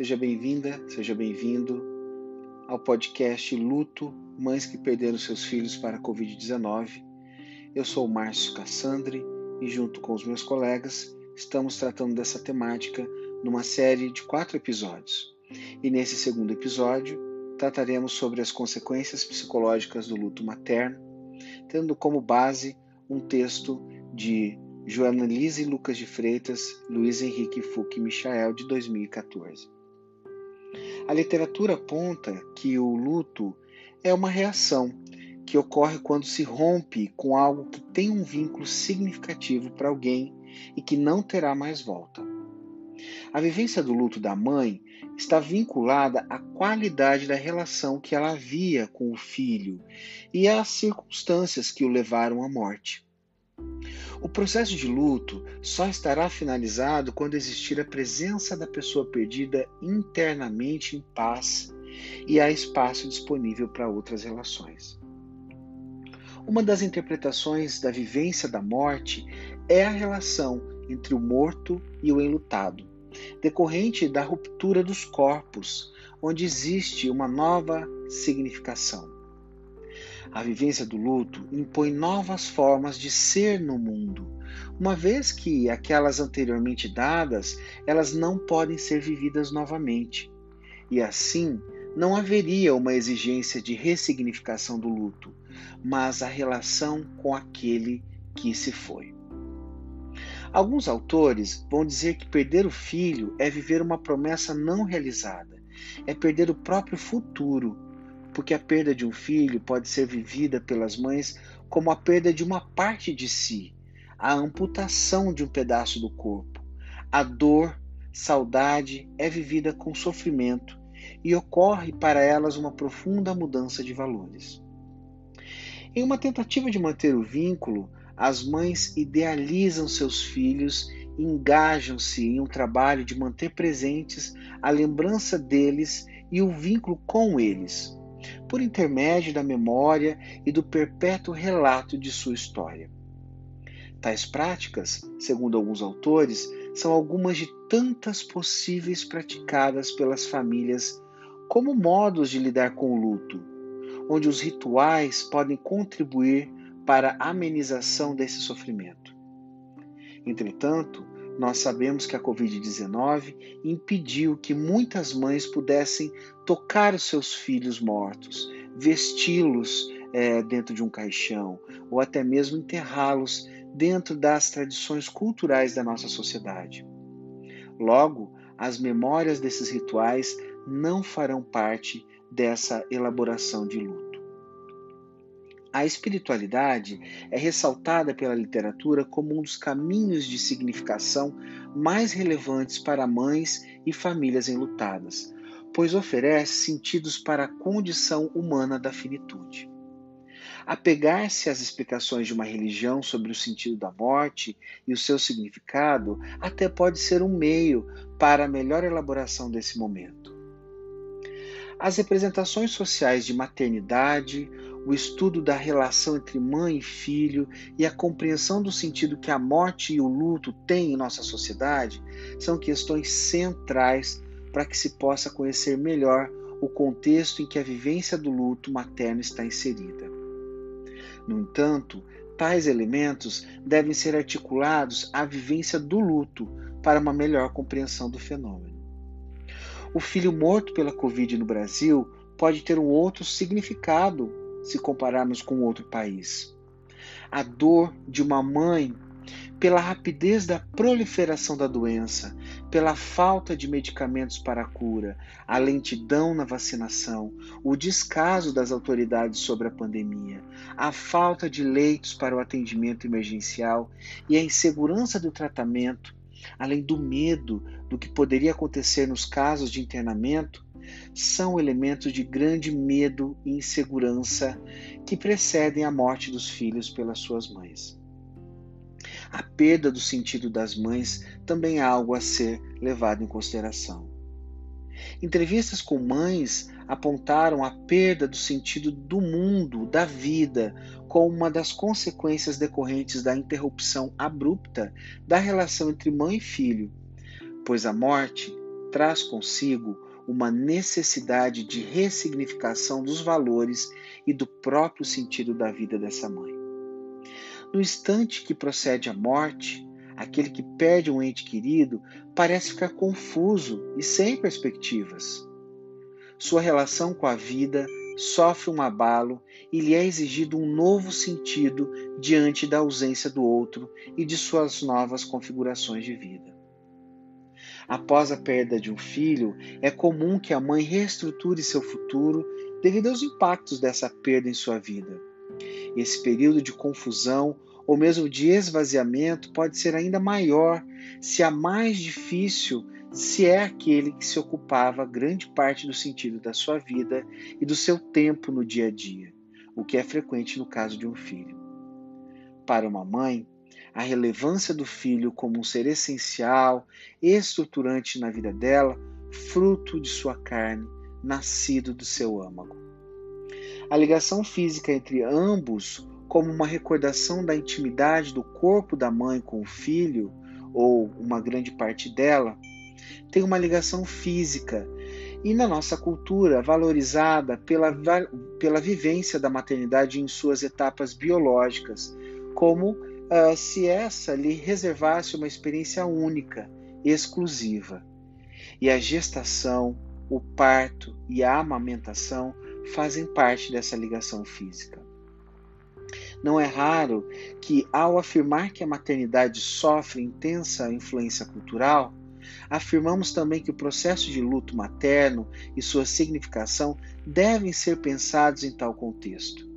Seja bem-vinda, seja bem-vindo ao podcast Luto Mães que Perderam Seus Filhos para a Covid-19. Eu sou o Márcio Cassandre e, junto com os meus colegas, estamos tratando dessa temática numa série de quatro episódios. E nesse segundo episódio, trataremos sobre as consequências psicológicas do luto materno, tendo como base um texto de Joana Lise Lucas de Freitas, Luiz Henrique Fuque Michael, de 2014. A literatura aponta que o luto é uma reação que ocorre quando se rompe com algo que tem um vínculo significativo para alguém e que não terá mais volta. A vivência do luto da mãe está vinculada à qualidade da relação que ela havia com o filho e às circunstâncias que o levaram à morte. O processo de luto só estará finalizado quando existir a presença da pessoa perdida internamente em paz e há espaço disponível para outras relações. Uma das interpretações da vivência da morte é a relação entre o morto e o enlutado, decorrente da ruptura dos corpos, onde existe uma nova significação. A vivência do luto impõe novas formas de ser no mundo, uma vez que aquelas anteriormente dadas, elas não podem ser vividas novamente. E assim, não haveria uma exigência de ressignificação do luto, mas a relação com aquele que se foi. Alguns autores vão dizer que perder o filho é viver uma promessa não realizada, é perder o próprio futuro, porque a perda de um filho pode ser vivida pelas mães como a perda de uma parte de si, a amputação de um pedaço do corpo. A dor, saudade é vivida com sofrimento e ocorre para elas uma profunda mudança de valores. Em uma tentativa de manter o vínculo, as mães idealizam seus filhos e engajam-se em um trabalho de manter presentes a lembrança deles e o vínculo com eles por intermédio da memória e do perpétuo relato de sua história. Tais práticas, segundo alguns autores, são algumas de tantas possíveis praticadas pelas famílias como modos de lidar com o luto, onde os rituais podem contribuir para a amenização desse sofrimento. Entretanto, nós sabemos que a Covid-19 impediu que muitas mães pudessem tocar os seus filhos mortos, vesti-los é, dentro de um caixão ou até mesmo enterrá-los dentro das tradições culturais da nossa sociedade. Logo, as memórias desses rituais não farão parte dessa elaboração de luto. A espiritualidade é ressaltada pela literatura como um dos caminhos de significação mais relevantes para mães e famílias enlutadas, pois oferece sentidos para a condição humana da finitude. Apegar-se às explicações de uma religião sobre o sentido da morte e o seu significado até pode ser um meio para a melhor elaboração desse momento. As representações sociais de maternidade, o estudo da relação entre mãe e filho e a compreensão do sentido que a morte e o luto têm em nossa sociedade são questões centrais para que se possa conhecer melhor o contexto em que a vivência do luto materno está inserida. No entanto, tais elementos devem ser articulados à vivência do luto para uma melhor compreensão do fenômeno. O filho morto pela Covid no Brasil pode ter um outro significado se compararmos com outro país. A dor de uma mãe pela rapidez da proliferação da doença, pela falta de medicamentos para a cura, a lentidão na vacinação, o descaso das autoridades sobre a pandemia, a falta de leitos para o atendimento emergencial e a insegurança do tratamento, além do medo do que poderia acontecer nos casos de internamento, são elementos de grande medo e insegurança que precedem a morte dos filhos pelas suas mães. A perda do sentido das mães também é algo a ser levado em consideração. Entrevistas com mães apontaram a perda do sentido do mundo, da vida, como uma das consequências decorrentes da interrupção abrupta da relação entre mãe e filho, pois a morte traz consigo uma necessidade de ressignificação dos valores e do próprio sentido da vida dessa mãe. No instante que procede a morte, aquele que perde um ente querido parece ficar confuso e sem perspectivas. Sua relação com a vida sofre um abalo e lhe é exigido um novo sentido diante da ausência do outro e de suas novas configurações de vida. Após a perda de um filho, é comum que a mãe reestruture seu futuro devido aos impactos dessa perda em sua vida. Esse período de confusão ou mesmo de esvaziamento pode ser ainda maior se a mais difícil se é aquele que se ocupava grande parte do sentido da sua vida e do seu tempo no dia a dia, o que é frequente no caso de um filho. Para uma mãe, a relevância do filho como um ser essencial estruturante na vida dela, fruto de sua carne, nascido do seu âmago. A ligação física entre ambos, como uma recordação da intimidade do corpo da mãe com o filho, ou uma grande parte dela, tem uma ligação física e na nossa cultura valorizada pela, pela vivência da maternidade em suas etapas biológicas, como uh, se essa lhe reservasse uma experiência única, exclusiva. E a gestação, o parto e a amamentação fazem parte dessa ligação física. Não é raro que, ao afirmar que a maternidade sofre intensa influência cultural, Afirmamos também que o processo de luto materno e sua significação devem ser pensados em tal contexto.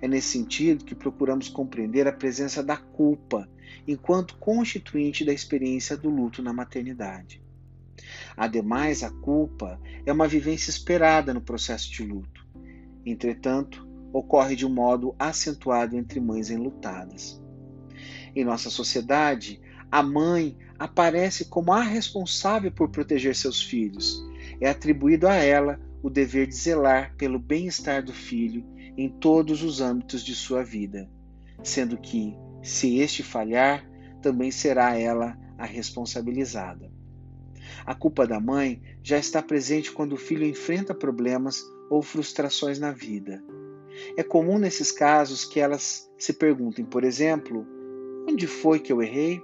É nesse sentido que procuramos compreender a presença da culpa enquanto constituinte da experiência do luto na maternidade. Ademais, a culpa é uma vivência esperada no processo de luto. Entretanto, ocorre de um modo acentuado entre mães enlutadas. Em nossa sociedade, a mãe aparece como a responsável por proteger seus filhos. É atribuído a ela o dever de zelar pelo bem-estar do filho em todos os âmbitos de sua vida, sendo que, se este falhar, também será ela a responsabilizada. A culpa da mãe já está presente quando o filho enfrenta problemas ou frustrações na vida. É comum nesses casos que elas se perguntem, por exemplo, onde foi que eu errei?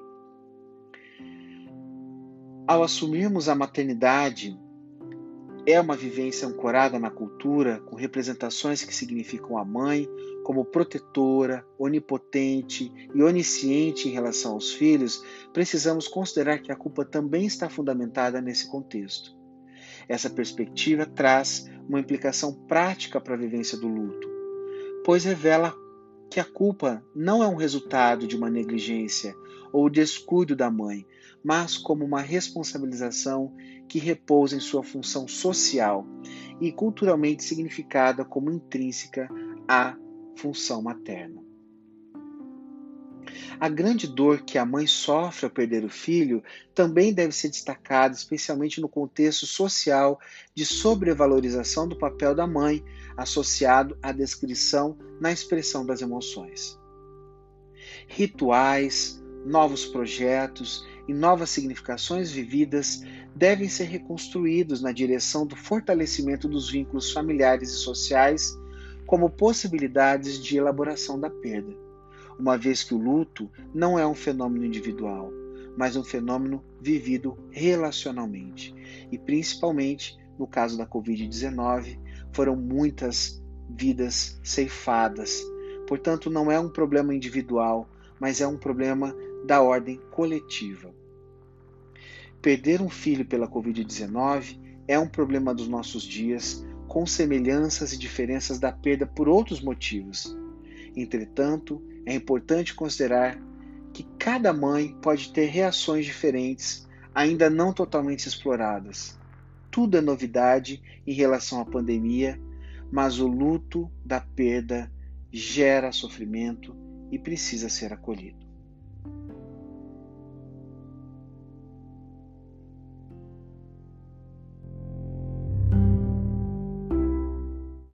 Ao assumirmos a maternidade, é uma vivência ancorada na cultura, com representações que significam a mãe como protetora, onipotente e onisciente em relação aos filhos, precisamos considerar que a culpa também está fundamentada nesse contexto. Essa perspectiva traz uma implicação prática para a vivência do luto, pois revela que a culpa não é um resultado de uma negligência ou descuido da mãe, mas como uma responsabilização que repousa em sua função social e culturalmente significada como intrínseca à função materna. A grande dor que a mãe sofre ao perder o filho também deve ser destacada, especialmente no contexto social de sobrevalorização do papel da mãe, associado à descrição na expressão das emoções. Rituais, novos projetos e novas significações vividas devem ser reconstruídos na direção do fortalecimento dos vínculos familiares e sociais como possibilidades de elaboração da perda, uma vez que o luto não é um fenômeno individual, mas um fenômeno vivido relacionalmente. E principalmente no caso da Covid-19, foram muitas vidas ceifadas. Portanto, não é um problema individual, mas é um problema da ordem coletiva. Perder um filho pela Covid-19 é um problema dos nossos dias, com semelhanças e diferenças da perda por outros motivos. Entretanto, é importante considerar que cada mãe pode ter reações diferentes, ainda não totalmente exploradas. Tudo é novidade em relação à pandemia, mas o luto da perda gera sofrimento e precisa ser acolhido.